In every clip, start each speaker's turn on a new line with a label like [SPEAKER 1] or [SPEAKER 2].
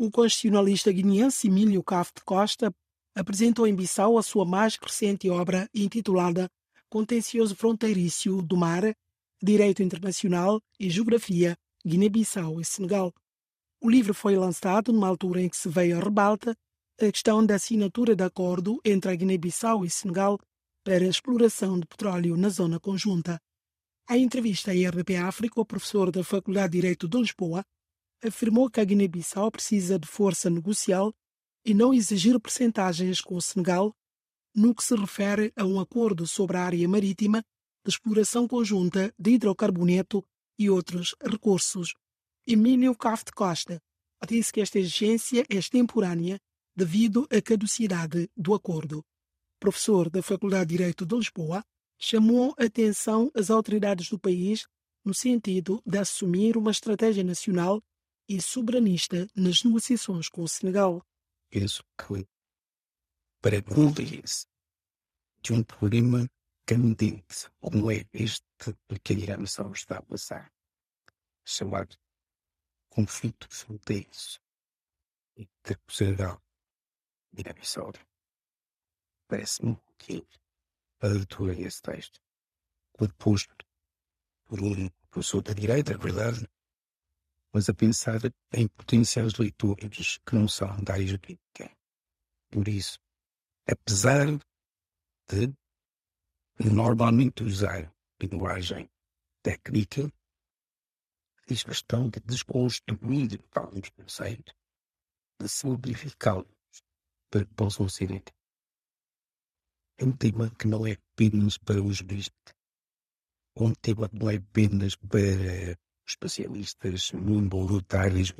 [SPEAKER 1] O constitucionalista guineense Emílio Cafte Costa apresentou em Bissau a sua mais recente obra intitulada Contencioso Fronteiriço do Mar, Direito Internacional e Geografia, Guiné-Bissau e Senegal. O livro foi lançado numa altura em que se veio a rebalta a questão da assinatura de acordo entre a Guiné-Bissau e Senegal para a exploração de petróleo na zona conjunta. Em entrevista à RDP África, o professor da Faculdade de Direito de Lisboa afirmou que a Guiné-Bissau precisa de força negocial e não exigir percentagens com o Senegal no que se refere a um acordo sobre a área marítima de exploração conjunta de hidrocarboneto e outros recursos. Emílio Cafte Costa disse que esta exigência é extemporânea devido à caducidade do acordo. Professor da Faculdade de Direito de Lisboa, chamou a atenção às autoridades do país no sentido de assumir uma estratégia nacional e soberanista nas negociações com o Senegal.
[SPEAKER 2] Penso que para convergência de um problema candente como é este que a Guiné-Bissau está a passar, chamado conflito fronteiriço entre o Senegal e Guiné-Bissau, parece-me que a leitura desse texto foi posto por um professor da direita, é verdade, mas a pensar em potenciais leitores que não são da área jurídica. Por isso, apesar de normalmente usar linguagem técnica, fiz questão de desconstruir alguns conceitos, de simplificá-los para que possam ser entendidos. É um tema que não é apenas para os juristas, é um tema que não é apenas para especialistas voluntários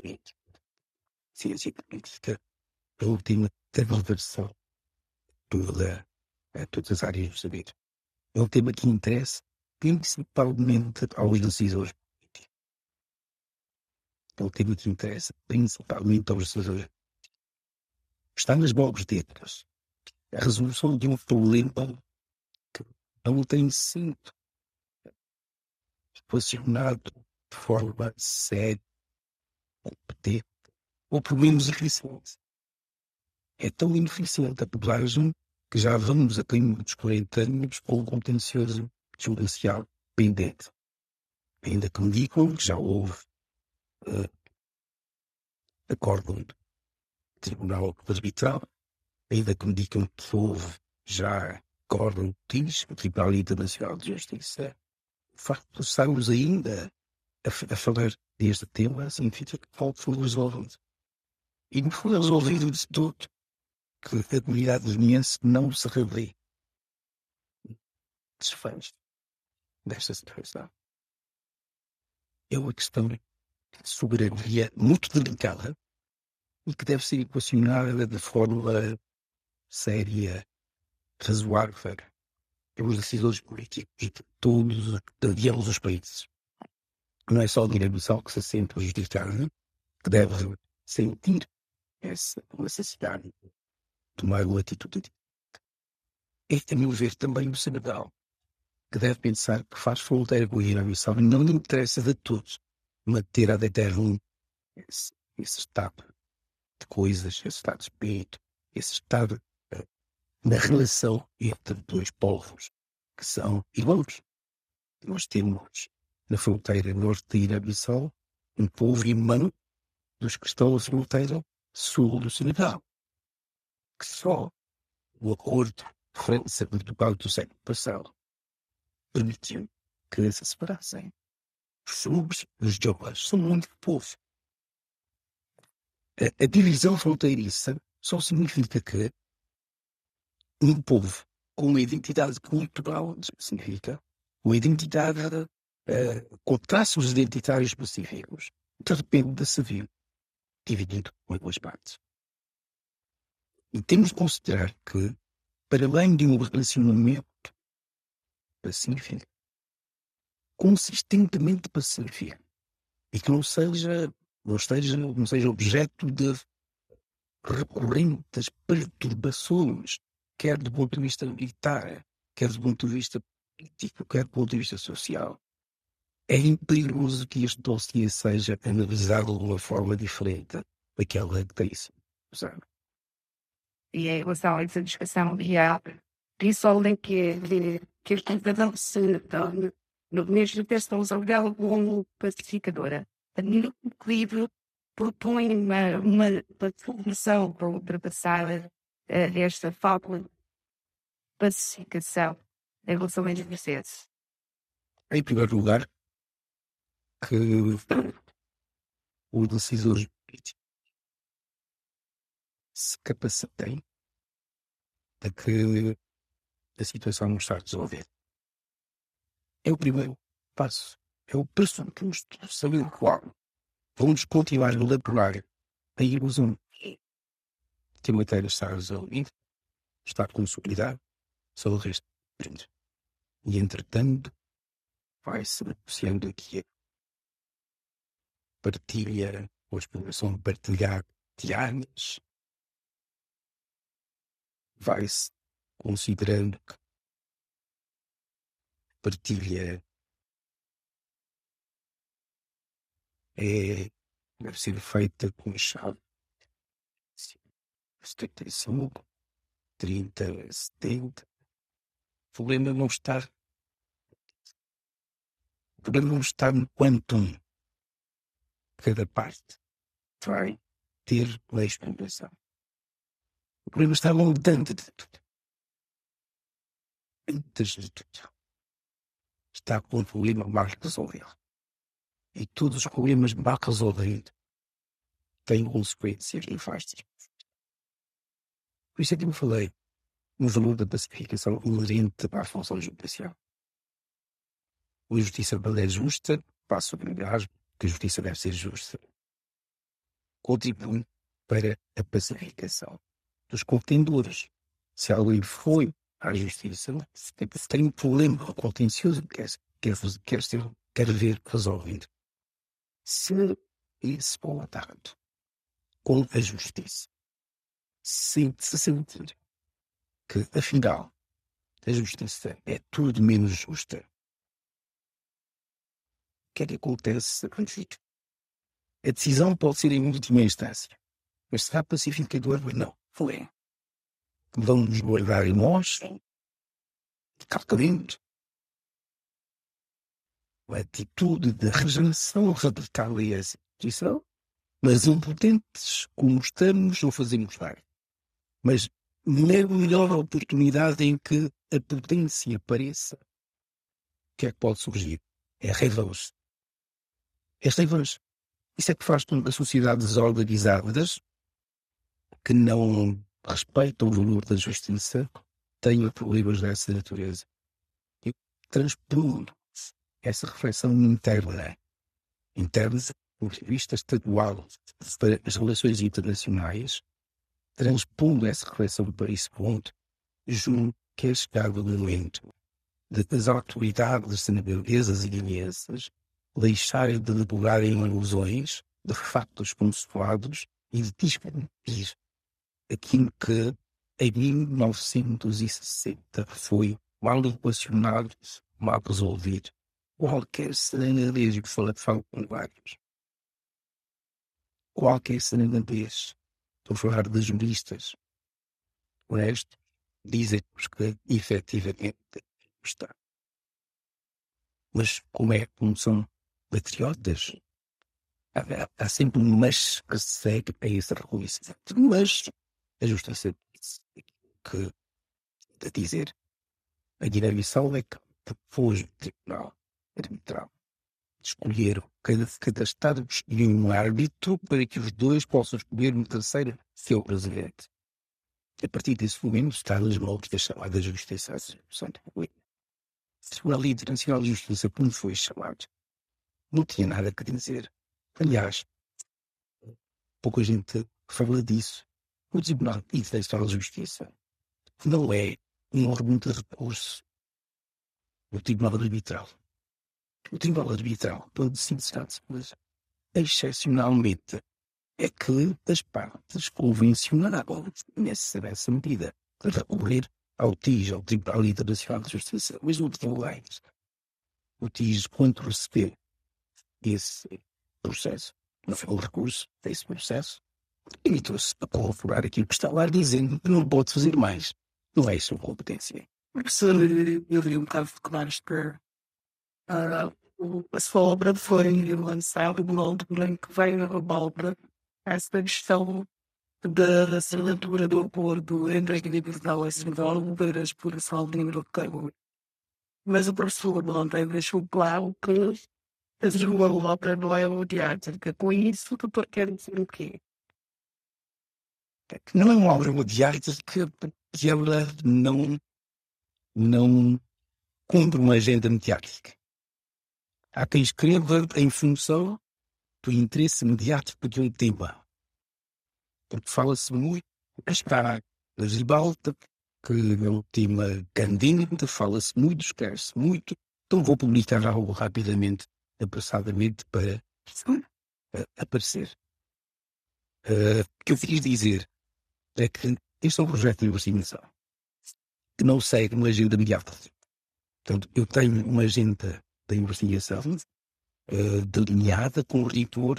[SPEAKER 2] ciência política, tema de transversal toda, a todas as áreas do saber. É um tema que interessa principalmente aos decisores políticos. É um tema que interessa principalmente aos decisores políticos. Está nas mãos deles a resolução de um problema que não tem sido posicionado de forma séria, competente, ou pelo menos eficiente. É tão ineficiente a populagem que já vamos a caminho dos 40 anos com o contencioso judicial pendente. Ainda que me digam que já houve uh, acordo do Tribunal Arbitral, ainda que me digam que houve já acordo diz o Tribunal Internacional de Justiça, o facto de estarmos ainda a, a falar deste tema significa que algo foi resolvido. E não foi resolvido de todo que a comunidade guineense não se revê desfecho desta situação. É uma questão de soberania muito delicada e que deve ser equacionada de forma séria, razoável pelos decisores políticos de todos, os países. Não é só o Guiné-Bissau que se sente prejudicado, que deve sentir essa necessidade de tomar uma atitude. É, a meu ver, também o Senegal, que deve pensar que faz fronteira com a Guiné-Bissau e não lhe interessa de todos manter a deterro esse, esse estado de coisas, esse estado de espírito, esse estado na relação entre dois povos que são irmãos. Nós temos na fronteira norte de Guiné-Bissau um povo irmão dos que estão na fronteira sul do Senegal, que só o acordo França-Portugal do século passado permitiu que se separassem. Os subs os jovens são um único povo. A, a divisão fronteiriça só significa que um povo com uma identidade cultural específica, uma identidade uh, com traços identitários específicos, de repente de se vir dividido em duas partes. E temos de considerar que, para além de um relacionamento pacífico, consistentemente pacífico, e que não seja, não esteja, não seja objeto de recorrentes perturbações quer do ponto de vista militar, quer do ponto de vista político, quer do ponto de vista social. É perigoso que este dossiê seja analisado de uma forma diferente, daquela crise. Sabe?
[SPEAKER 3] E em relação a essa discussão real, resolvem que, que os cidadãos se no mesmo texto usam como pacificadora. No livro propõe uma, uma, uma solução para ultrapassar uh, esta falta de pacificação em relação aos processos.
[SPEAKER 2] Em primeiro lugar, que os decisores políticos se capacitem de que a situação não está resolvida. É o primeiro passo. É o pressuposto saber qual vamos continuar a elaborar a ilusão que a matéria está resolvida, está consolidada, só o resto. E entretanto, vai-se negociando aqui partilha, ou a exploração partilhar de armas, vai-se considerando que partilha é, deve ser feita com chave 75, 30, 70. O problema não está. O problema não está no quanto cada parte vai ter a explicação. O problema está no montante de tudo. Antes de tudo está com um problema mal resolvido. E todos os problemas mal resolvidos têm consequências nefastas. Por isso é que eu falei no valor da pacificação inerente à função judicial. A justiça é justa, passo a primeiro que a justiça deve ser justa. Contribui para a pacificação dos contendores. Se alguém foi à justiça, tem um problema contencioso que quer, quer, ser, quer ver resolvido. Se esse vontade com a justiça sente-se sentir que, afinal, a justiça é tudo menos justa, que é que acontece a A decisão pode ser em última instância, mas será pacificador ou não? Foi. Vamos guardar em nós, calculando a atitude de regeneração radical e a instituição, mas impotentes como estamos, não fazemos nada. Mas na melhor oportunidade em que a potência apareça, o que é que pode surgir? É a revanche. É revanche. Isso é que faz com que as sociedades organizadas, que não respeitam o valor da justiça tenho problemas dessa natureza. E transpondo essa reflexão interna, interna, do ponto de vista estadual, para as relações internacionais, transpondo essa reflexão para esse ponto, junto que é chegado o momento de as autoridades senegalesas e guineenses deixarem de elaborarem ilusões de factos consuados e de discutir aquilo que em 1960 foi mal equacionado, mal resolvido. Qualquer serenadez que fala, fala com vários. Qualquer serenadez, estou a falar de juristas honestos, dizem-nos que efetivamente está. Mas como é como são patriotas, há, há sempre um mas que segue a esse reconhecimento. Mas a justiça que a dizer a Guiné-Bissau é que propôs o Tribunal Arbitral escolher cada, cada Estado escolher um árbitro para que os dois possam escolher um terceiro seu presidente. A partir desse momento, os Estados Malta chamada Justiça O Tribunal Internacional de Justiça, como foi chamado, não tinha nada a dizer. Aliás, pouca gente fala disso. O Tribunal Internacional de Justiça não é um órgão de recurso. O Tribunal Arbitral. O Tribunal Arbitral pode sindicatos, mas excepcionalmente é que as partes convencionaram nessa, nessa medida recorrer ao TIJ, ao Tribunal Internacional de Justiça, mas não leis. O TIJ, quando receber esse processo, não foi o recurso desse processo, limitou-se a corroborar aquilo que está lá dizendo que não pode fazer mais. Não é isso uma competência.
[SPEAKER 3] Professor, eu vi um bocado de comentários para a sua obra foi lançada no em que veio a obra essa questão da assinatura do acordo entre a Guiné-Bissau e Senegal para a exploração de hidrocarburo. Mas o professor ontem deixou claro que a sua obra não é mediática. Com isso, o doutor quer dizer o quê?
[SPEAKER 2] Não é uma obra mediática porque ela não, não cumpre uma agenda mediática. Há quem escreva em função do interesse mediático de um tema. Porque fala-se muito, está a Gibalta, que é um tema candente, fala-se muito, escreve-se muito, então vou publicar algo rapidamente, apressadamente, para aparecer. Uh, o que eu quis dizer é que este é um projeto de investigação que não segue uma agenda mediática. Portanto, eu tenho uma agenda da investigação uh, delineada com rigor,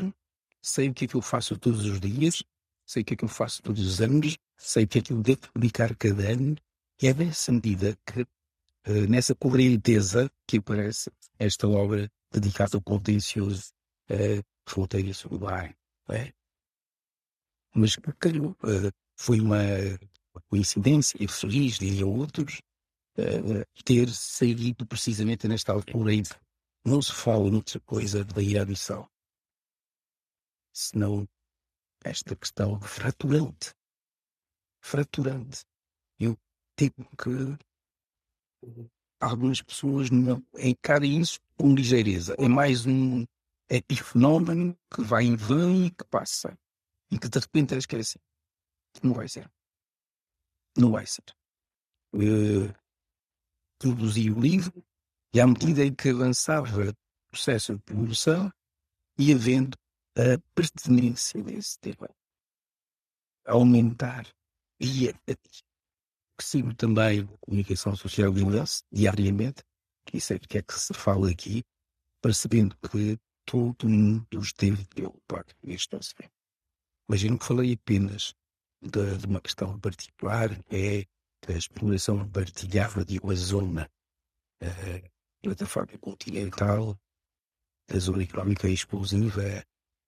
[SPEAKER 2] sei o que é que eu faço todos os dias, sei o que é que eu faço todos os anos, sei o que é que eu devo publicar cada ano, e é nessa medida que, uh, nessa correnteza, que aparece esta obra dedicada ao contencioso uh, fronteira celular. É? Mas calhou, uh, foi uma, coincidência feliz, diria outros, uh, ter saído precisamente nesta altura que não se fala outra coisa da irradiação, senão esta questão fraturante. Fraturante. Eu temo que algumas pessoas não encarem isso com ligeireza. É mais um epifenómeno que vai em vão e que passa. E que de repente esquece. Não vai ser. Não vai ser. Uh, produzi o livro e à medida em que avançava o processo de produção, ia vendo a pertinência desse tema aumentar ia sigo também a comunicação social diariamente, que isso é o que é que se fala aqui, percebendo que todo mundo esteve preocupado neste aspecto. Imagino que falei apenas de, de, uma questão particular, é a exploração partilhada de uma zona, a plataforma continental, a zona económica exclusiva,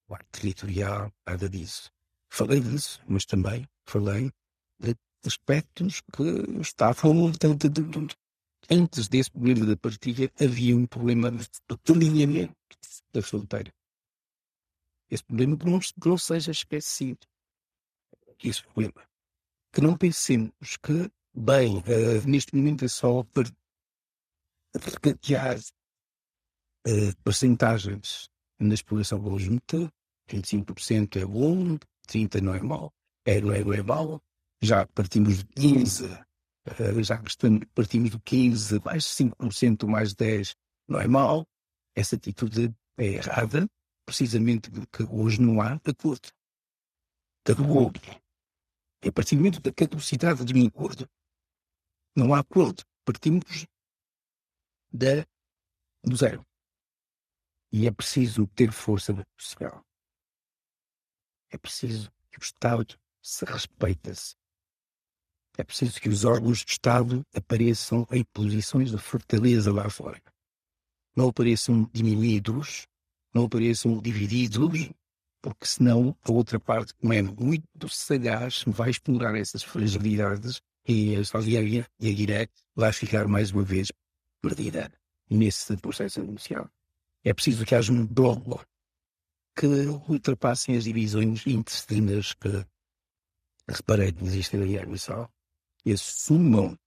[SPEAKER 2] o ar territorial, nada disso. Falei disso, mas também falei de aspectos que estavam. Antes desse problema da partilha, havia um problema de delineamento da fronteira. Esse problema que não, não seja esquecido. Esse problema. Que não pensemos que, bem, uh, neste momento é só para recatear uh, percentagens na exploração conjunta, 25% é bom, 30% não é mau, é, não é, não é mau, já partimos de 15, uh, já partimos de 15, mais 5%, mais 10%, não é mau. Essa atitude é errada, precisamente porque hoje não há acordo. Acordo. É a partir do momento da caducidade de um acordo, não há acordo. Partimos da, do zero. E é preciso ter força social. É preciso que o Estado se respeite-se. É preciso que os órgãos de Estado apareçam em posições de fortaleza lá fora. Não apareçam diminuídos, não apareçam divididos, porque senão a outra parte, como é muito sagaz, vai explorar essas fragilidades e a Saudi-Arabia e a Guiné vai ficar mais uma vez perdida nesse processo inicial. É preciso que haja um bloco que ultrapassem as divisões intestinas que reparei que existem na Guiné-Bissau e assumam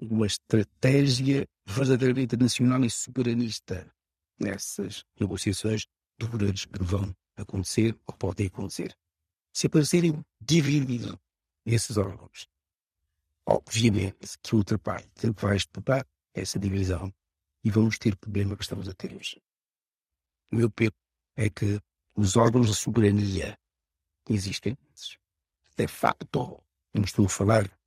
[SPEAKER 2] uma estratégia verdadeiramente nacional e soberanista nessas negociações duras que vão acontecer ou podem acontecer. Se aparecerem divididos esses órgãos, obviamente que outra parte vai estudar essa divisão e vamos ter o problema que estamos a ter hoje. O meu peso é que os órgãos de soberania existem, de facto, não estou a falar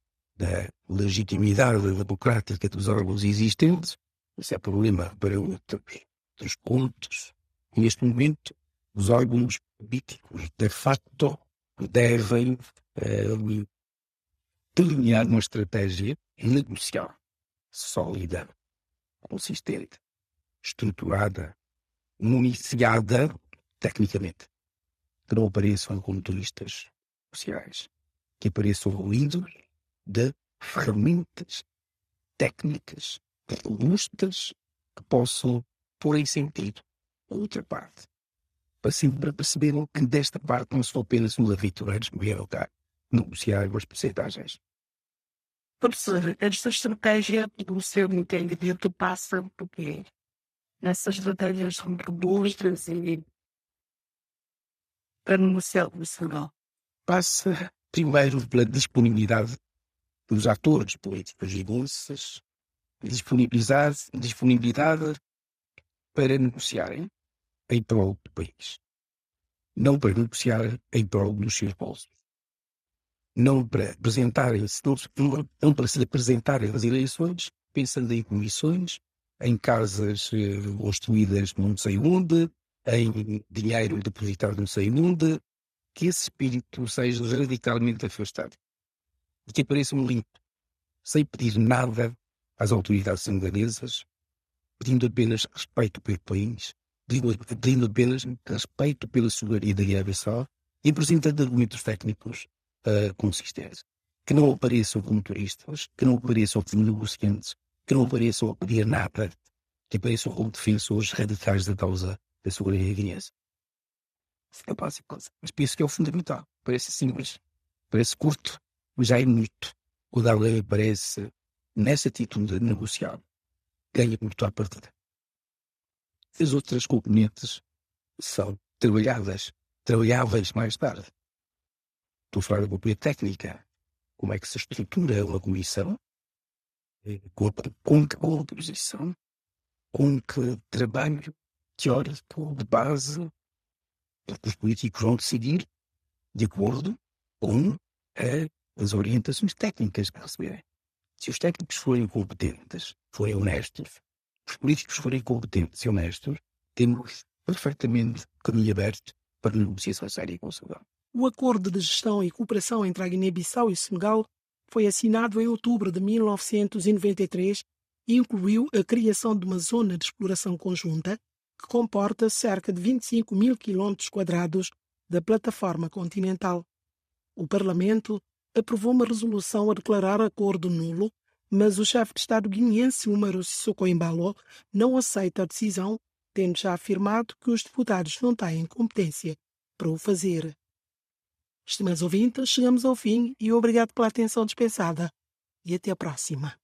[SPEAKER 2] da legitimidade democrática dos órgãos existentes, isso é problema para outros, outros pontos. Neste momento, os órgãos políticos, de facto, devem uh, delinear uma estratégia negocial sólida, consistente, estruturada, municiada tecnicamente. Que não apareçam como turistas sociais, que apareçam ruídos de ferramentas técnicas robustas que possam pôr em sentido a outra parte. Para perceberem que desta parte não são apenas os aventureiros que vieram cá negociar as porcentagens.
[SPEAKER 3] Professor, esta estratégia do seu entendimento passa por quê? Nessas estratégias robustas e para negociar o nacional.
[SPEAKER 2] Passa primeiro pela disponibilidade dos atores políticos e bolsas, disponibilizar, disponibilidade para negociarem em prol do país. Não para negociar em prol dos seus bolsos. Não para apresentarem-se, não, não para se apresentarem às eleições, pensando em comissões, em casas eh, construídas não sei onde, em dinheiro depositado não sei onde, que esse espírito seja radicalmente afastado. E que apareça um limpo, sem pedir nada às autoridades senegalesas, pedindo apenas respeito pelo país, pedindo, apenas respeito pela da Guiné-Bissau e apresentando argumentos técnicos uh, consistentes. Que não apareçam como turistas, que não apareçam como negociantes, que não apareçam a pedir nada, que apareçam como defensores radicais da causa da soberania guinense. É básico, mas penso que é o fundamental. Parece simples, parece curto, já é muito. O Darley parece, nessa atitude de negociar, ganha muito à partida. As outras componentes são trabalhadas, trabalháveis mais tarde. Estou a falar da própria técnica. Como é que se estrutura uma comissão? Eh, com, com que composição? Com que trabalho teórico de base que os políticos vão decidir de acordo com as orientações técnicas que receberem. Se os técnicos forem competentes, forem honestos, os políticos forem competentes e honestos, temos perfeitamente caminho aberto para negociação séria com o Senegal.
[SPEAKER 1] O acordo de gestão e cooperação entre a Guiné-Bissau e o Senegal foi assinado em outubro de 1993 e incluiu a criação de uma zona de exploração conjunta que comporta cerca de 25 mil quilómetros quadrados da plataforma continental. O Parlamento aprovou uma resolução a declarar acordo nulo, mas o chefe de Estado guineense Umaru Sissoko Embalo não aceita a decisão, tendo já afirmado que os deputados não têm competência para o fazer. Estimados ouvintes, chegamos ao fim e obrigado pela atenção dispensada. E até a próxima.